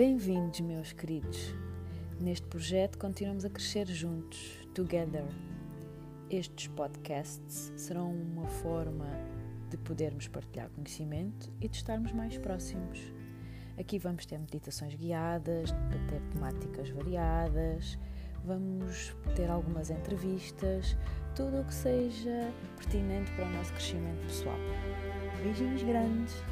Bem-vindos, meus queridos. Neste projeto continuamos a crescer juntos, together. Estes podcasts serão uma forma de podermos partilhar conhecimento e de estarmos mais próximos. Aqui vamos ter meditações guiadas, ter temáticas variadas, vamos ter algumas entrevistas, tudo o que seja pertinente para o nosso crescimento pessoal. Beijinhos grandes!